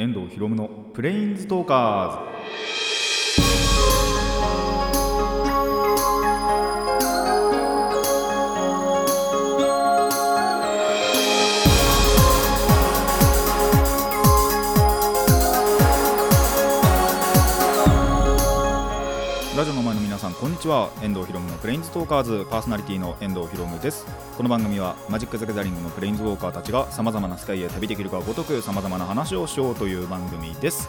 遠藤博夢のプレインズトーカーズこんにちは。遠藤博夢のプレインズトーカーズ。パーソナリティの遠藤博夢です。この番組はマジック・ザ・ギャザリングのプレインズウォーカーたちがさまざまな世界へ旅できるかごとくさまざまな話をしようという番組です、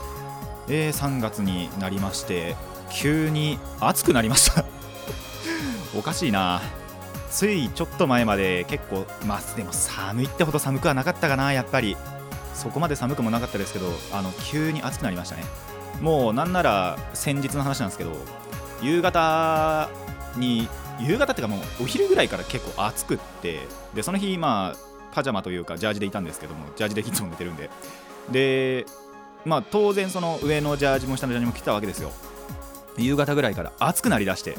えー、3月になりまして急に暑くなりました。おかしいな。ついちょっと前まで結構まあでも寒いってほど寒くはなかったかなやっぱり。そこまで寒くもなかったですけどあの急に暑くなりましたね。もうなんなら先日の話なんですけど夕方に夕方っていうかもうお昼ぐらいから結構暑くってでその日まあパジャマというかジャージでいたんですけどもジャージでいつも寝てるんで。でまあ当然その上のジャージも下のジャージも着てたわけですよ。夕方ぐらいから暑くなりだして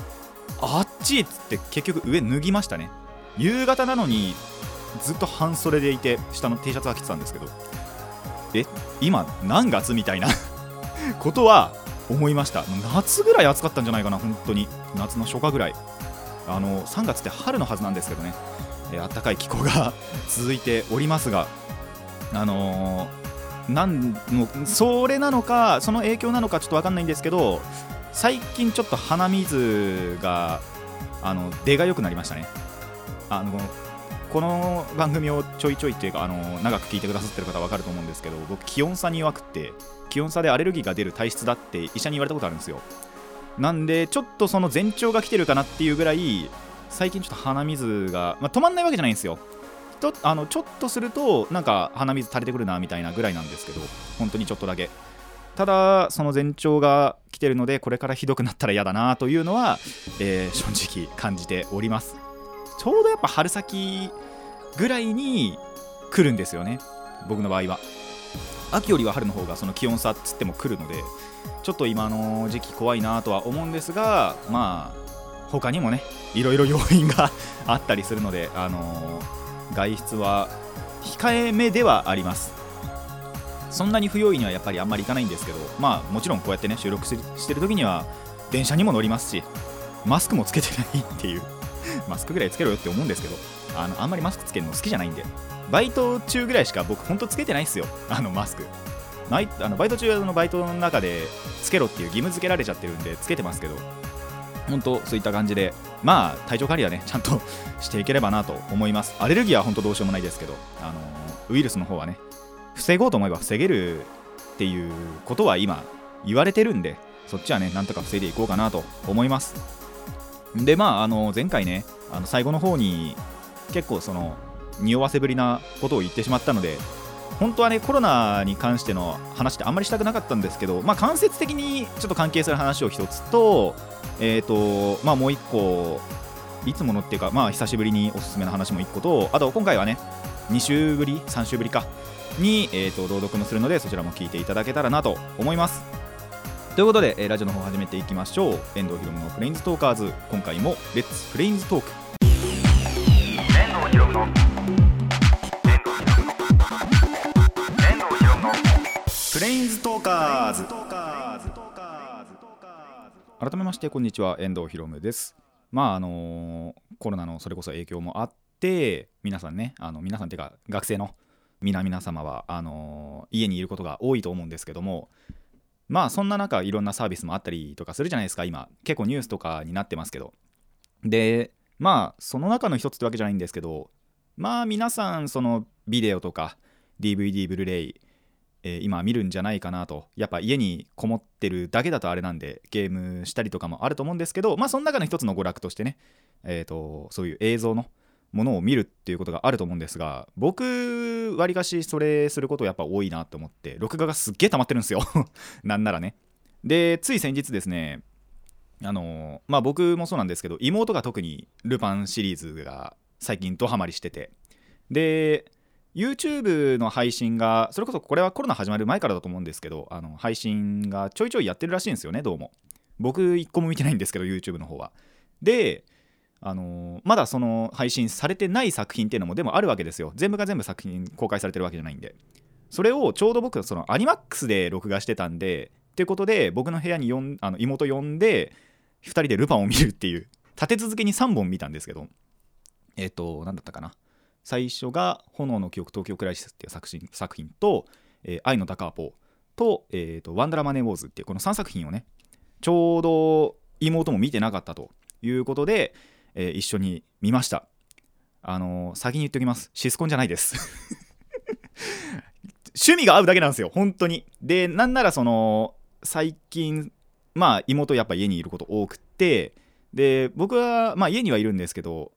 あっちっつって結局上脱ぎましたね。夕方なのにずっと半袖でいて下の T シャツは着てたんですけど。え今何月みたいな ことは思いました。夏ぐらい暑かったんじゃないかな本当に。夏の初夏ぐらい。あの3月って春のはずなんですけどね、えー、暖かい気候が 続いておりますがあのー、なんのそれなのかその影響なのかちょっと分かんないんですけど最近ちょっと鼻水があの出が良くなりましたね。あのこの番組をちょいちょいっていうかあの長く聞いてくださってる方は分かると思うんですけど僕気温差に弱くて気温差でアレルギーが出る体質だって医者に言われたことあるんですよ。なんでちょっとその前兆が来てるかなっていうぐらい最近ちょっと鼻水が、まあ、止まんないわけじゃないんですよ。とあのちょっとするとなんか鼻水垂れてくるなみたいなぐらいなんですけど本当にちょっとだけ。ただその前兆が来てるのでこれからひどくなったら嫌だなというのは、えー、正直感じております。ちょうどやっぱ春先ぐらいに来るんですよね。僕の場合は。秋よりは春の方がその気温差っつっても来るのでちょっと今の時期怖いなとは思うんですがまあ他にもねいろいろ要因があったりするので、あのー、外出は控えめではあります。そんなに不用意にはやっぱりあんまり行かないんですけどまあもちろんこうやってね収録してる時には電車にも乗りますしマスクもつけてないっていう。マスクぐらいつけろよって思うんですけどあのあんまりマスクつけるの好きじゃないんで。バイト中ぐらいしか僕ほんとつけてないっすよ。あのマスク。バイあのバイト中のバイトの中でつけろっていう義務付けられちゃってるんでつけてますけど。本当そういった感じでまあ体調管理はね ちゃんとしていければなと思います。アレルギーは本当どうしようもないですけどあのウイルスの方はね防ごうと思えば防げるっていうことは今言われてるんでそっちはねなんとか防いでいこうかなと思います。でまああの前回ねあの最後の方に結構その匂わせぶりなことを言ってしまったので本当はねコロナに関しての話ってあんまりしたくなかったんですけど、まあ、間接的にちょっと関係する話を一つと,、えーとまあ、もう一個いつものっていうか、まあ、久しぶりにおすすめの話も一個とあと今回はね2週ぶり3週ぶりかに、えーと、朗読もするのでそちらも聞いていただけたらなと思います。ということで、えー、ラジオの方始めていきましょう。遠藤ひろむのフレインズトーカーズ。今回もレッツフレインズトーク遠藤ひろむのプレインズトーカーズ。改めましてこんにちは遠藤ひろむです。まああのー、コロナのそれこそ影響もあって皆さんねあの皆さんっていうか学生の皆々様はあのー、家にいることが多いと思うんですけどもまあそんな中いろんなサービスもあったりとかするじゃないですか今。結構ニュースとかになってますけど。でまあその中の一つってわけじゃないんですけどまあ皆さんそのビデオとか DVD ブルーレイ、えー、今見るんじゃないかなと。やっぱ家にこもってるだけだとあれなんでゲームしたりとかもあると思うんですけどまあその中の一つの娯楽としてねえっ、ー、とそういう映像のものを見るっていうことがあると思うんですが僕わりかしそれすることやっぱ多いなと思って録画がすっげえ溜まってるんですよ。なんならね。でつい先日ですねあのまあ僕もそうなんですけど妹が特にルパンシリーズが最近ドハマりしてて。で YouTube の配信がそれこそこれはコロナ始まる前からだと思うんですけどあの配信がちょいちょいやってるらしいんですよねどうも。僕一個も見てないんですけど YouTube の方は。であのー、まだその配信されてない作品っていうのもでもあるわけですよ。全部が全部作品公開されてるわけじゃないんで。それをちょうど僕そのアニマックスで録画してたんでっていうことで僕の部屋によんあの妹呼んで2人でルパンを見るっていう。立て続けに3本見たんですけど。えっ、と何だったかな。最初が「炎の記憶東京クライシス」っていう作品作品と「えー愛のタカーポ」と,、えーと「ワンダラマネーウォーズ」っていうこの3作品をねちょうど妹も見てなかったということで、えー一緒に見ました。あのー先に言っておきます。シスコンじゃないです。趣味が合うだけなんですよ。本当に。でなんならその最近まあ妹やっぱ家にいること多くて。で僕はまあ家にはいるんですけど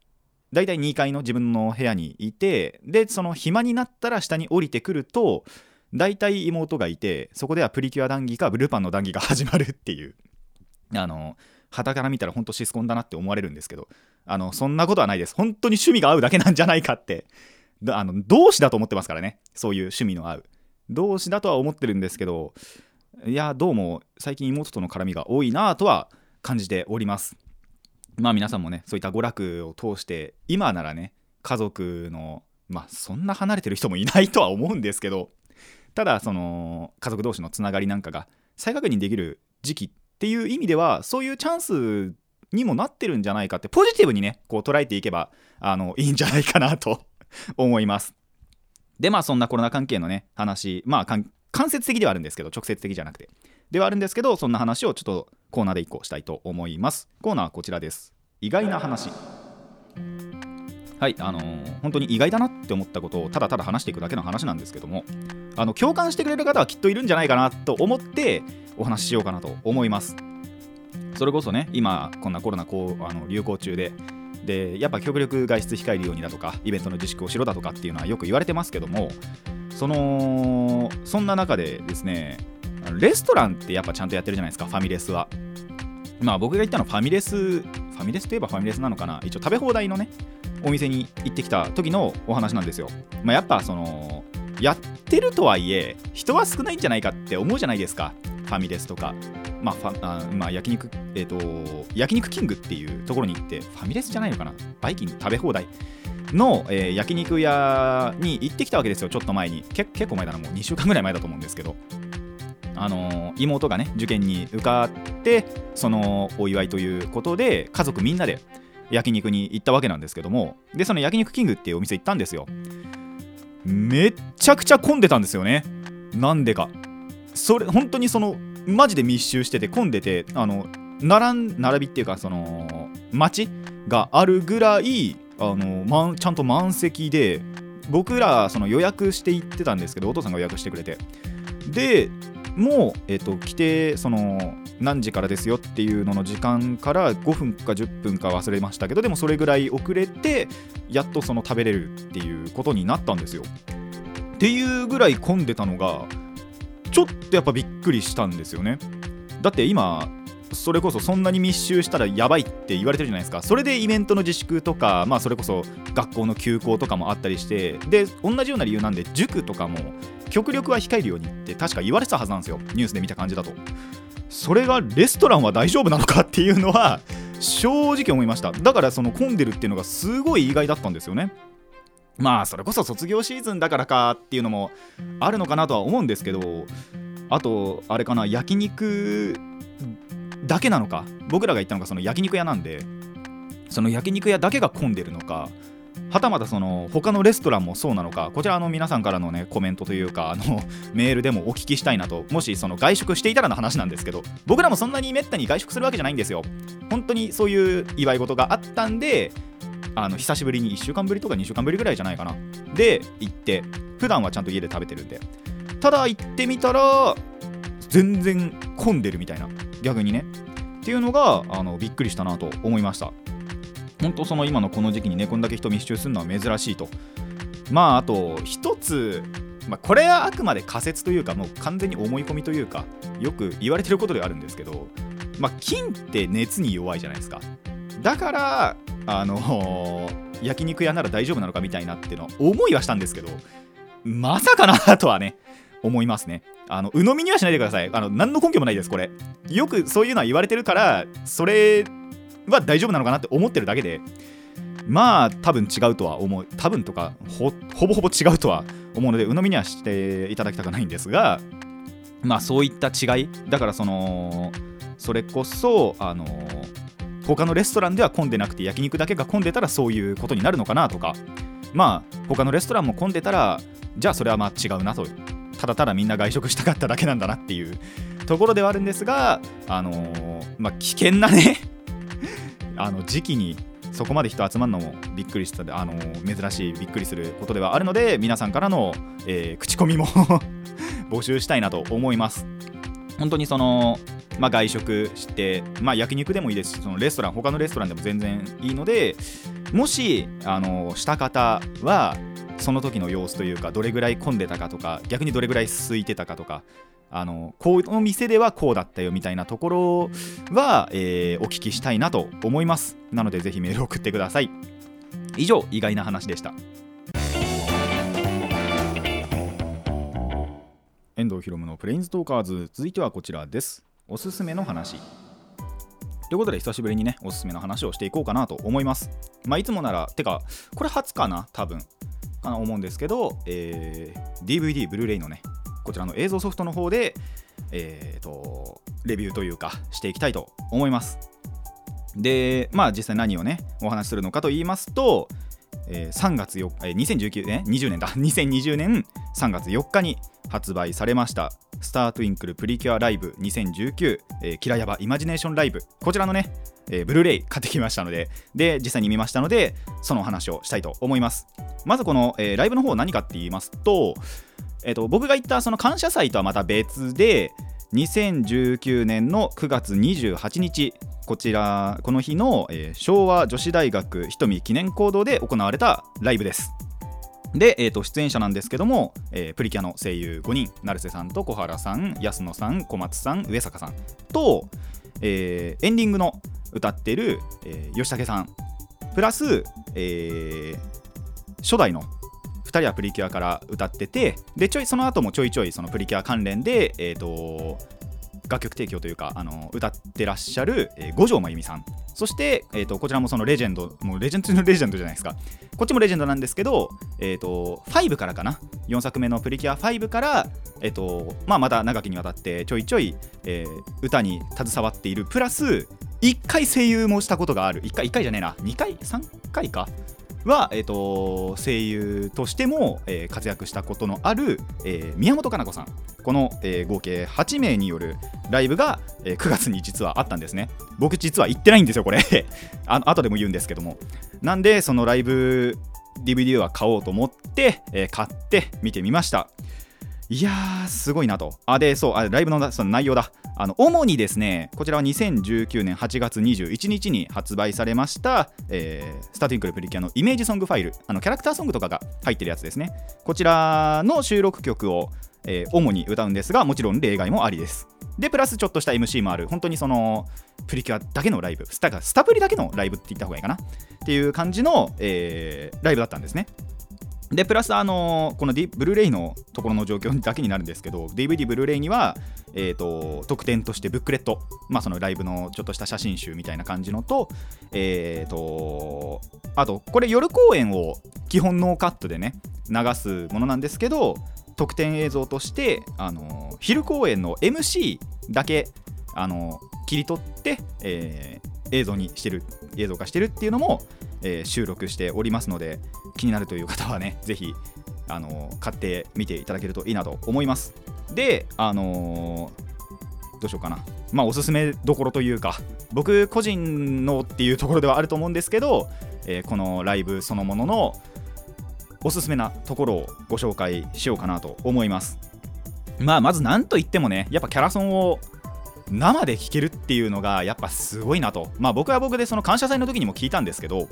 大体2階の自分の部屋にいてでその暇になったら下に降りてくると大体妹がいてそこではプリキュア談義かブルパンの談義が始まるっていう。あの旗から見たら本当シスコンだなって思われるんですけどあのそんなことはないです。本当に趣味が合うだけなんじゃないかって。あの同志だと思ってますからね。そういう趣味の合う。同志だとは思ってるんですけどいやどうも最近妹との絡みが多いなとは感じております。まあ皆さんもねそういった娯楽を通して今ならね家族のまあそんな離れてる人もいないとは思うんですけどただその家族同士のつながりなんかが再確認できる時期っていう意味ではそういうチャンスにもなってるんじゃないかってポジティブにねこう捉えていけばあのいいんじゃないかなと 思います。でまあそんなコロナ関係のね話まあ間接的ではあるんですけど直接的じゃなくて。ではあるんですけどそんな話をちょっとコーナーで1個したいと思います。コーナーはこちらです。意外な話。はいあのー本当に意外だなって思ったことをただただ話していくだけの話なんですけどもあの共感してくれる方はきっといるんじゃないかなと思ってお話ししようかなと思います。それこそね今こんなコロナこうあの流行中ででやっぱ極力外出控えるようにだとかイベントの自粛をしろだとかっていうのはよく言われてますけどもそのそんな中でですねレストランってやっぱちゃんとやってるじゃないですかファミレスは。まあ僕が行ったのファミレスファミレスといえばファミレスなのかな。一応食べ放題のねお店に行ってきた時のお話なんですよ。まあやっぱそのやってるとはいえ人は少ないんじゃないかって思うじゃないですか。ファミレスとか。まあファあまあ焼肉えっ、と焼肉キングっていうところに行ってファミレスじゃないのかな。バイキング食べ放題。の、えー焼肉屋に行ってきたわけですよ。ちょっと前に。け結構前だなもう。2週間ぐらい前だと思うんですけど。あのー妹がね受験に受かってそのお祝いということで家族みんなで焼肉に行ったわけなんですけどもでその焼肉キングっていうお店行ったんですよ。めっちゃくちゃ混んでたんですよね。なんでか。それ本当にそのマジで密集してて混んでてあの並ん並びっていうかその街があるぐらいあの、ま、ちゃんと満席で僕らその予約して行ってたんですけどお父さんが予約してくれて。でもう、えーと来てその何時からですよっていうのの時間から5分か10分か忘れましたけどでもそれぐらい遅れてやっとその食べれるっていうことになったんですよ。っていうぐらい混んでたのがちょっとやっぱびっくりしたんですよね。だって今それこそそんなに密集したらやばいって言われてるじゃないですか。それでイベントの自粛とかまあそれこそ学校の休校とかもあったりしてで同じような理由なんで塾とかも極力は控えるようにって確か言われてたはずなんですよ。ニュースで見た感じだと。それがレストランは大丈夫なのかっていうのは正直思いました。だからその混んでるっていうのがすごい意外だったんですよね。まあそれこそ卒業シーズンだからかっていうのもあるのかなとは思うんですけどあとあれかな焼肉だけなのか僕らが行ったのがその焼肉屋なんでその焼肉屋だけが混んでるのかはたまたその他のレストランもそうなのかこちらの皆さんからのねコメントというかあの メールでもお聞きしたいなともしその外食していたらの話なんですけど僕らもそんなにめったに外食するわけじゃないんですよ。本当にそういう祝い事があったんであの久しぶりに1週間ぶりとか2週間ぶりぐらいじゃないかな。で行って普段はちゃんと家で食べてるんで。ただ行ってみたら全然混んでるみたいな。逆にね。っていうのがあのびっくりしたなと思いました。本当その今のこの時期にねこんだけ人密集するのは珍しいと。まああと一つまあ、これはあくまで仮説というかもう完全に思い込みというかよく言われてることではあるんですけど、まあ、金って熱に弱いじゃないですか。だからあの焼肉屋なら大丈夫なのかみたいなっていうのは思いはしたんですけどまさかなとはね思いますね。あの鵜呑みにはしないでください。あの何の根拠もないですこれ。よくそういうのは言われてるからそれは大丈夫なのかなって思ってるだけで。まあ多分違うとは思う。多分とかほほぼほぼ違うとは思うので鵜呑みにはしていただきたくないんですがまあそういった違い。だからそのそれこそあの他のレストランでは混んでなくて焼肉だけが混んでたらそういうことになるのかなとか。まあ他のレストランも混んでたらじゃあそれはまあ違うなとただただみんな外食したかっただけなんだなっていうところではあるんですがあのーまあ危険なね あの時期にそこまで人集まるのもびっくりしたあのー珍しいびっくりすることではあるので皆さんからの、えー口コミも 募集したいなと思います。本当にそのまあ、外食して、まあ、焼肉でもいいですしそのレストラン他のレストランでも全然いいのでもしあのした方はその時の様子というかどれぐらい混んでたかとか逆にどれぐらい空いてたかとかあのこの店ではこうだったよみたいなところは、えーお聞きしたいなと思います。なのでぜひメール送ってください。以上意外な話でした。遠藤ひろむのプレインズトーカーズ。続いてはこちらです。おすすめの話。ということで久しぶりにねおすすめの話をしていこうかなと思います。まあいつもならてかこれ初かな多分。かな思うんですけど、えー DVD ブルーレイのねこちらの映像ソフトの方でえーとレビューというかしていきたいと思います。でまあ実際何をねお話しするのかと言いますと、えー3月4日、えー2019年？20年だ。2020年3月4日に発売されました。スタートゥインクルプリキュアライブ2019、えーキラヤバイマジネーションライブ。こちらのね、えーブルーレイ買ってきましたのでで実際に見ましたのでその話をしたいと思います。まずこの、えーライブの方何かって言いますと,、えーと僕が言ったその感謝祭とはまた別で2019年の9月28日こちらこの日の、えー昭和女子大学瞳記念講堂で行われたライブです。で、えー、と出演者なんですけども、えープリキュアの声優5人成瀬さんと小原さん安野さん小松さん上坂さんと、えーエンディングの歌ってる、えー吉武さん。プラス、えー初代の2人はプリキュアから歌っててでちょいその後もちょいちょいそのプリキュア関連で、えー、と楽曲提供というかあの歌ってらっしゃる、えー五条真由美さん。そして、えー、とこちらもそのレジェンドもうレジェンドの レジェンドじゃないですか。こっちもレジェンドなんですけど、えー、と5からかな？4作目のプリキュア5から、えーとまあ、また長きにわたってちょいちょい、えー歌に携わっている。プラス1回声優もしたことがある。1回1回じゃねえな。2回？3回か？は、えー、と声優としても、えー活躍したことのある、えー宮本かな子さん。この、えー合計8名によるライブが、えー9月に実はあったんですね。僕実は行ってないんですよこれ。あの後でも言うんですけども。なんでそのライブ DVD は買おうと思って、え買って見てみました。いやーすごいなと。あでそうあライブのその内容だ。あの主にですねこちらは2019年8月21日に発売されました、えースターティンクルプリキュアのイメージソングファイルあのキャラクターソングとかが入ってるやつですね。こちらの収録曲を、えー主に歌うんですがもちろん例外もありです。でプラスちょっとした MC もある。本当にそのプリキュアだけのライブ。スタスタプリだけのライブって言った方がいいかな。っていう感じの、えーライブだったんですね。でプラスあのこの、D、ブルーレイのところの状況だけになるんですけど DVD ブルーレイには、えー、と特典としてブックレット、まあ、そのライブのちょっとした写真集みたいな感じのと,、えー、とあとこれ夜公演を基本ノーカットでね流すものなんですけど特典映像としてあの昼公演の MC だけあの切り取って、えー映像にしてる映像化してるっていうのも、えー収録しておりますので気になるという方はね ぜひあの買ってみていただけるといいなと思います。であのーどうしようかな。まあおすすめどころというか僕個人のっていうところではあると思うんですけど、えーこのライブそのもののおすすめなところをご紹介しようかなと思います。まあまず何と言ってもねやっぱキャラソンを生で聴けるっていうのがやっぱすごいなと。まあ僕は僕でその感謝祭の時にも聞いたんですけど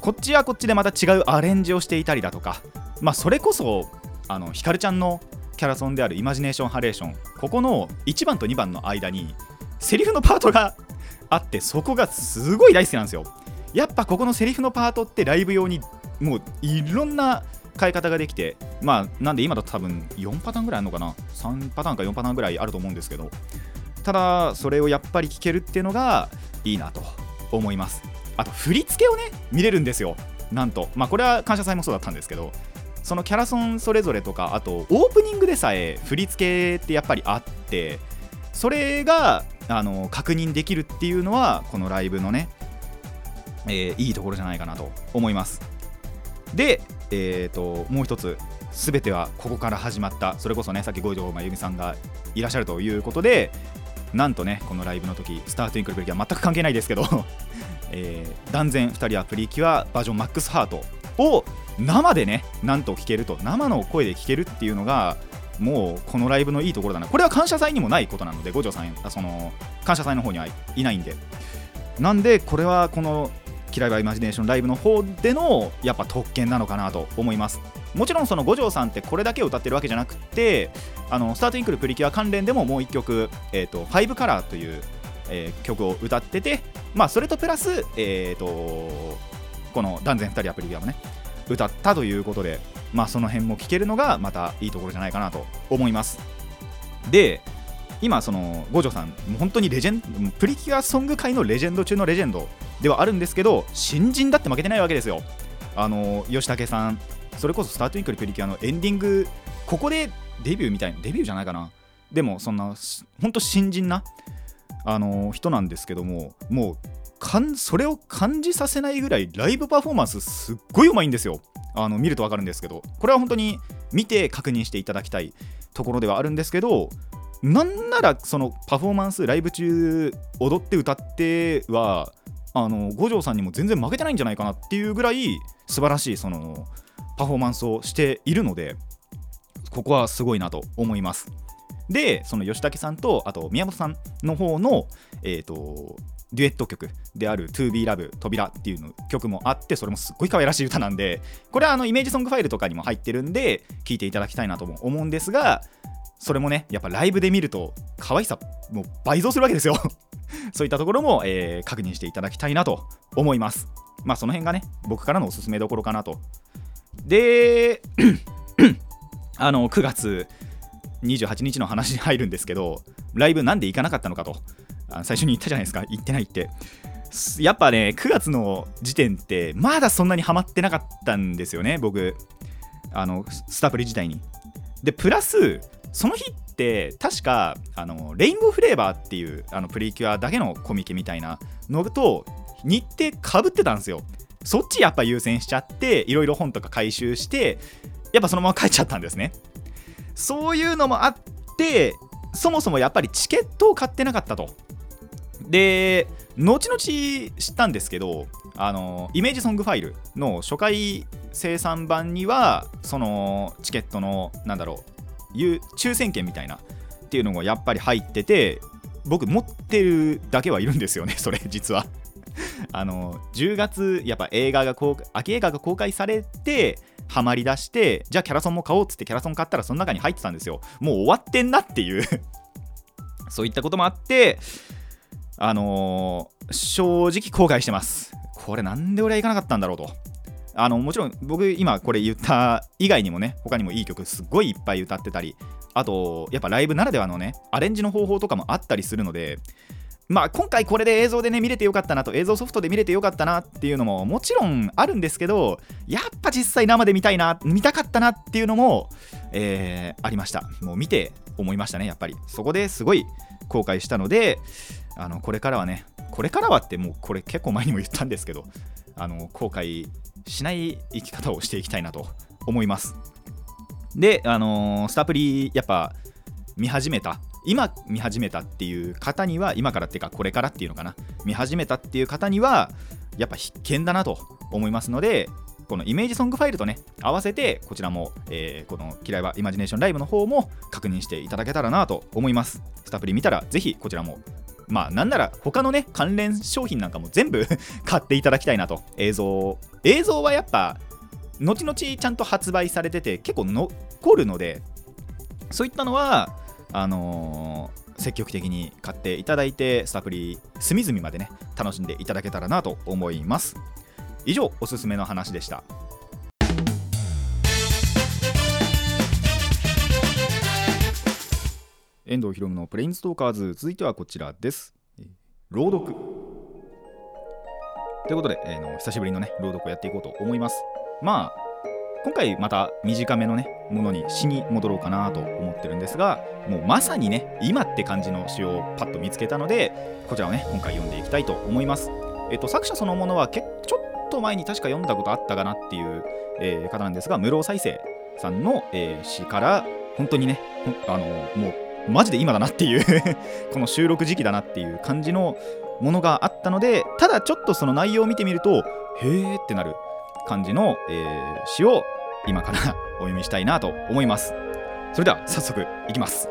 こっちはこっちでまた違うアレンジをしていたりだとかまあそれこそあのひかるちゃんのキャラソンであるイマジネーションハレーションここの1番と2番の間にセリフのパートが あってそこがすごい大好きなんですよ。やっぱここのセリフのパートってライブ用にもういろんな変え方ができてまあなんで今だと多分4パターンぐらいあるのかな？3パターンか4パターンぐらいあると思うんですけどただそれをやっぱり聞けるっていうのがいいなと思います。あと振り付けをね見れるんですよ。なんと。まあこれは感謝祭もそうだったんですけどそのキャラソンそれぞれとかあとオープニングでさえ振り付けってやっぱりあってそれがあの確認できるっていうのはこのライブのね、えーいいところじゃないかなと思います。で、えー、ともう一つ全てはここから始まったそれこそねさっき五条真由美さんがいらっしゃるということでなんとねこのライブの時スタートインクルプリキュア全く関係ないですけど、えー断然2人はプリキュアバージョンマックスハートを生でねなんと聴けると生の声で聴けるっていうのがもうこのライブのいいところだな。これは感謝祭にもないことなので五条さんあその感謝祭の方にはいないんで。なんでこれはこの「キライバイマジネーションライブ」の方でのやっぱ特権なのかなと思います。もちろんその五条さんってこれだけ歌ってるわけじゃなくてあのスタートインクルプリキュア関連でももう1曲「えー、とファイブカラーという、えー曲を歌ってて、まあ、それとプラス、えー、とこの断然2人はプリキュアもね歌ったということで、まあ、その辺も聴けるのがまたいいところじゃないかなと思います。で今その五条さんもう本当にレジェンプリキュアソング界のレジェンド中のレジェンドではあるんですけど新人だって負けてないわけですよ。あの吉武さんそれこそスタートインクルプリキュアのエンディングここでデビューみたいなデビューじゃないかな。でもそんなし本当新人なあの人なんですけどももうかんそれを感じさせないぐらいライブパフォーマンスすっごい上手いんですよ。あの見ると分かるんですけど。これは本当に見て確認していただきたいところではあるんですけどなんならそのパフォーマンスライブ中踊って歌ってはあの五条さんにも全然負けてないんじゃないかなっていうぐらい素晴らしいそのパフォーマンスをしているのでここはすごいなと思います。でその吉武さんとあと宮本さんの方のえっ、とデュエット曲である To Be Love 扉っていうの曲もあってそれもすっごい可愛らしい歌なんでこれはあのイメージソングファイルとかにも入ってるんで聴いていただきたいなとも思うんですがそれもねやっぱライブで見ると可愛さもう倍増するわけですよ。そういったところも、えー確認していただきたいなと思います。まあその辺がね僕からのおすすめどころかなとで あの9月28日の話に入るんですけどライブなんで行かなかったのかと最初に言ったじゃないですか行ってないって。やっぱね9月の時点ってまだそんなにハマってなかったんですよね僕。あのスタプリ自体に。でプラスその日って確かあのレインボーフレーバーっていうあのプリキュアだけのコミケみたいなのと日程かぶってたんですよ。そっちやっぱ優先しちゃっていろいろ本とか回収してやっぱそのまま帰っちゃったんですね。そういうのもあってそもそもやっぱりチケットを買ってなかったと。で後々知ったんですけどあのイメージソングファイルの初回生産版にはそのチケットのなんだろう抽選券みたいなっていうのがやっぱり入ってて僕持ってるだけはいるんですよねそれ実は。あの10月やっぱ映画が公開秋映画が公開されてハマりだしてじゃあキャラソンも買おうっつってキャラソン買ったらその中に入ってたんですよ。もう終わってんなっていう。そういったこともあってあのー正直後悔してます。これなんで俺は行かなかったんだろうと。あのもちろん僕今これ言った以外にもね他にもいい曲すっごいいっぱい歌ってたりあとやっぱライブならではのねアレンジの方法とかもあったりするのでまあ今回これで映像でね見れてよかったなと映像ソフトで見れてよかったなっていうのももちろんあるんですけどやっぱ実際生で見たいな見たかったなっていうのも、えーありました。もう見て思いましたねやっぱり。そこですごい後悔したのであのこれからはねこれからはってもうこれ結構前にも言ったんですけどあの後悔しない生き方をしていきたいなと思います。であのースタプリやっぱ見始めた今見始めたっていう方には今からっていうかこれからっていうのかな。見始めたっていう方にはやっぱ必見だなと思いますのでこのイメージソングファイルとね合わせてこちらも、えーこの「嫌いはイマジネーションライブ」の方も確認していただけたらなと思います。スタプリ見たらぜひこちらもまあなんなら他のね関連商品なんかも全部 買っていただきたいなと。映像映像はやっぱ後々ちゃんと発売されてて結構残るのでそういったのはあのー積極的に買っていただいてスタプリ隅々までね楽しんでいただけたらなと思います。以上おすすめの話でした。遠藤ひろむのプレインストーカーズ続いてはこちらです。朗読。ということで、えーの久しぶりのね朗読をやっていこうと思います。まあ今回また短めのねものに詩に戻ろうかなと思ってるんですがもうまさにね今って感じの詩をパッと見つけたのでこちらをね今回読んでいきたいと思います。えっと作者そのものはけちょっと前に確か読んだことあったかなっていう、えー方なんですが室尾再生さんの、えー詩から本当にねあのもうマジで今だなっていう この収録時期だなっていう感じのものがあったのでただちょっとその内容を見てみるとへーってなる。感じの、えー詩を今から お読みしたいなと思います。それでは早速いきます。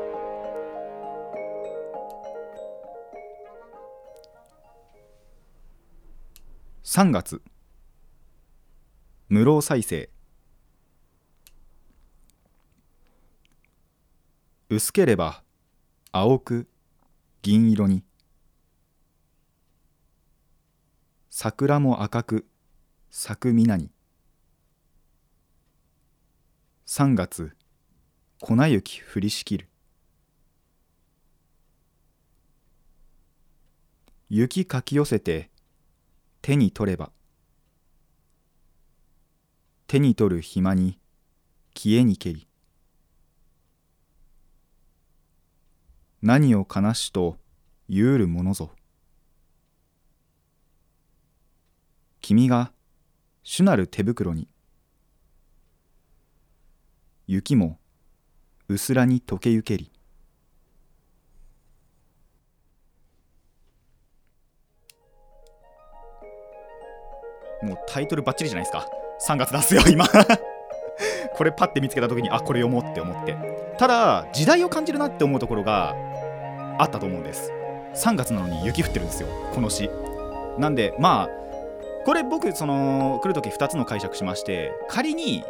3月。無労再生。薄ければ青く銀色に。桜も赤く咲く皆に。3月粉雪降りしきる。雪かき寄せて手に取れば。手に取る暇に消えにけり。何を悲しと言うるものぞ。君が主なる手袋に。雪も薄らに溶けゆけり。もうタイトルバッチリじゃないですか。3月出すよ今。これパッて見つけた時にあこれ読もうって思って。ただ時代を感じるなって思うところがあったと思うんです。3月なのに雪降ってるんですよこの詩。なんでまあこれ僕その来る時2つの解釈しまして仮に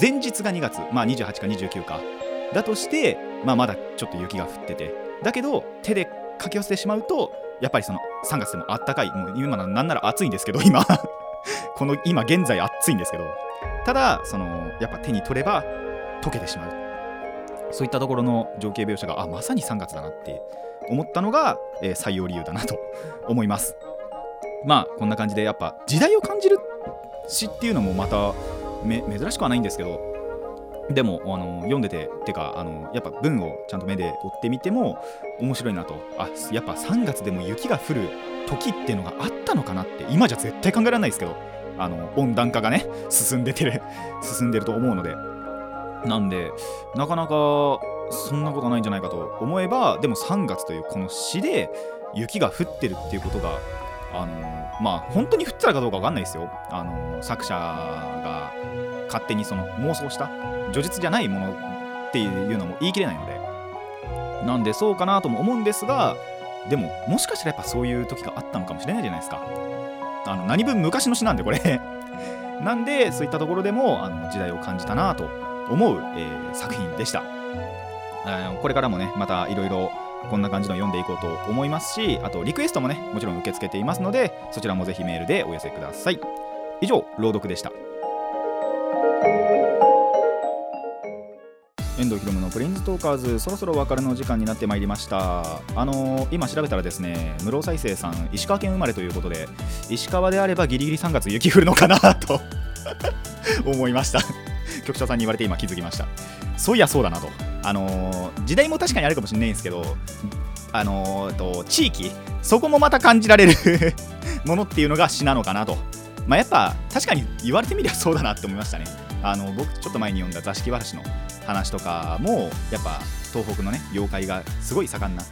前日が2月、まあ、28か29かだとして、まあ、まだちょっと雪が降っててだけど手でかき寄せてしまうとやっぱりその3月でもあったかいもう今なんなら暑いんですけど今。この今現在暑いんですけどただそのやっぱ手に取れば溶けてしまう。そういったところの情景描写があまさに3月だなって思ったのが、えー採用理由だなと思います。まあこんな感じでやっぱ時代を感じる詩っていうのもまた珍しくはないんですけどでもあの読んでてってかあのやっぱ文をちゃんと目で追ってみても面白いなと。あやっぱ3月でも雪が降る時っていうのがあったのかなって今じゃ絶対考えられないですけどあの温暖化がね進んでてる 進んでると思うので。なんでなかなかそんなことないんじゃないかと思えばでも3月というこの詩で雪が降ってるっていうことがあのまあ本当に降ってたかどうかわかんないですよ。あの作者が勝手にその妄想した叙述じゃないものっていうのも言い切れないので。なんでそうかなとも思うんですがでももしかしたらやっぱそういう時があったのかもしれないじゃないですか。あの何分昔の詩なんでこれ。なんでそういったところでもあの時代を感じたなと思う、えー作品でした。これからもねまたいろいろこんな感じの読んでいこうと思いますしあとリクエストもねもちろん受け付けていますのでそちらもぜひメールでお寄せください。以上朗読でした。遠藤ひろむのプレインズトーカーズそろそろお別れの時間になってまいりました。あのー今調べたらですね室尾再生さん石川県生まれということで石川であればギリギリ3月雪降るのかなと 思いました。局長さんに言われて今気づきました。そういやそうだなと。あの時代も確かにあるかもしれないんですけどあのーと地域そこもまた感じられるものっていうのが詩なのかなと。まあやっぱ確かに言われてみればそうだなって思いましたね。あの僕ちょっと前に読んだ座敷わらしの話とかもやっぱ東北のね妖怪がすごい盛んな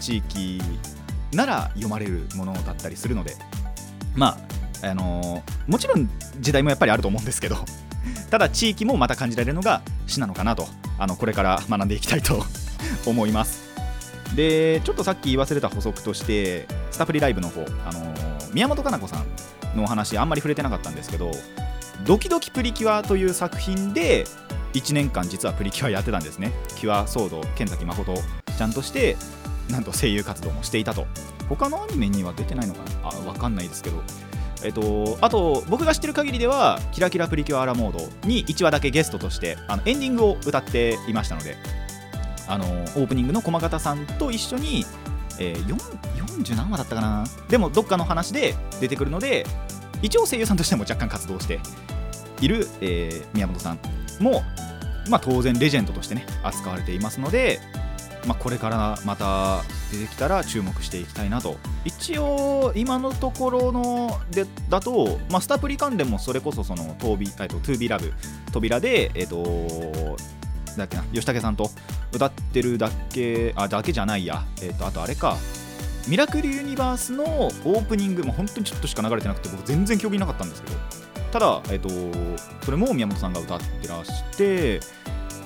地域なら読まれるものだったりするので。まああのーもちろん時代もやっぱりあると思うんですけど。ただ地域もまた感じられるのが詩なのかなとあのこれから学んでいきたいと 思います。でちょっとさっき言い忘れた補足としてスタプリライブの方、あの宮本かな子さんのお話あんまり触れてなかったんですけど「ドキドキプリキュア」という作品で1年間実はプリキュアやってたんですね。キュアソード剣崎誠ちゃんとしてなんと声優活動もしていたと。他のアニメには出てないのかな？あわかんないですけど。えっと、あと僕が知ってる限りでは「キラキラプリキュアアラモード」に1話だけゲストとしてあのエンディングを歌っていましたのであのオープニングの駒形さんと一緒にえー、4 40何話だったかな？でもどっかの話で出てくるので一応声優さんとしても若干活動している、えー宮本さんも、まあ、当然レジェンドとしてね扱われていますので、まあ、これからまた出てきたら注目していきたいなと。一応今のところのでだと、まあ、スタプリ関連もそれこそそのトービえっと 2B ラブ扉でえっとだっけな吉武さんと歌ってるだけあだけじゃないや、えっとあとあれか。ミラクルユニバースのオープニングも本当にちょっとしか流れてなくて僕全然記憶になかったんですけど。ただ、えっとそれも宮本さんが歌ってらして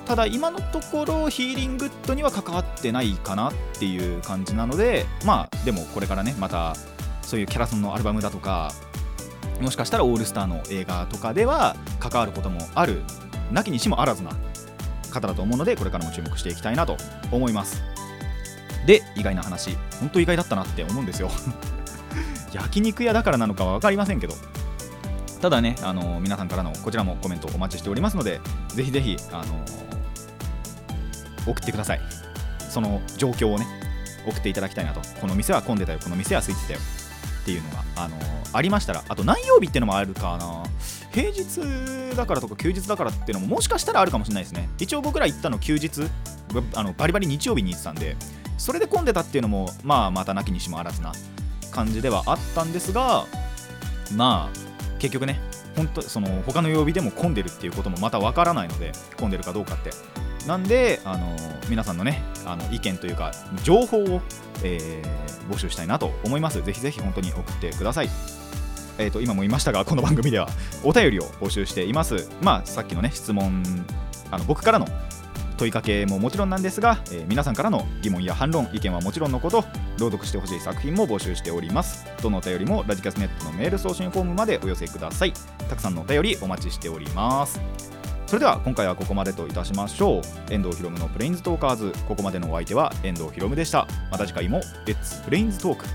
ただ今のところヒーリングッドには関わってないかなっていう感じなのでまあでもこれからねまたそういうキャラソンのアルバムだとかもしかしたらオールスターの映画とかでは関わることもあるなきにしもあらずな方だと思うのでこれからも注目していきたいなと思います。で意外な話本当意外だったなって思うんですよ。焼肉屋だからなのかは分かりませんけど。ただねあの皆さんからのこちらもコメントお待ちしておりますのでぜひぜひあの送ってください。その状況をね送っていただきたいなと。この店は混んでたよ。この店は空いてたよ。っていうのがあのありましたらあと何曜日っていうのもあるかな。平日だからとか休日だからっていうのももしかしたらあるかもしれないですね。一応僕ら行ったの休日ばあのバリバリ日曜日に行ってたんでそれで混んでたっていうのもまあまたなきにしもあらずな感じではあったんですがまあ結局ね本当その他の曜日でも混んでるっていうこともまたわからないので混んでるかどうかってなんであの皆さんのねあの意見というか情報を、えー募集したいなと思います。ぜひぜひ本当に送ってください。えー、と今も言いましたがこの番組ではお便りを募集しています。まあさっきのね質問あの僕からの問いかけももちろんなんですが、えー皆さんからの疑問や反論意見はもちろんのこと朗読してほしい作品も募集しております。どのお便りもラジキャスネットのメール送信フォームまでお寄せください。たくさんのお便りお待ちしております。それでは今回はここまでといたしましょう。遠藤ひろむのプレインズトーカーズ。ここまでのお相手は遠藤ひろむでした。また次回もレッツプレインズトーク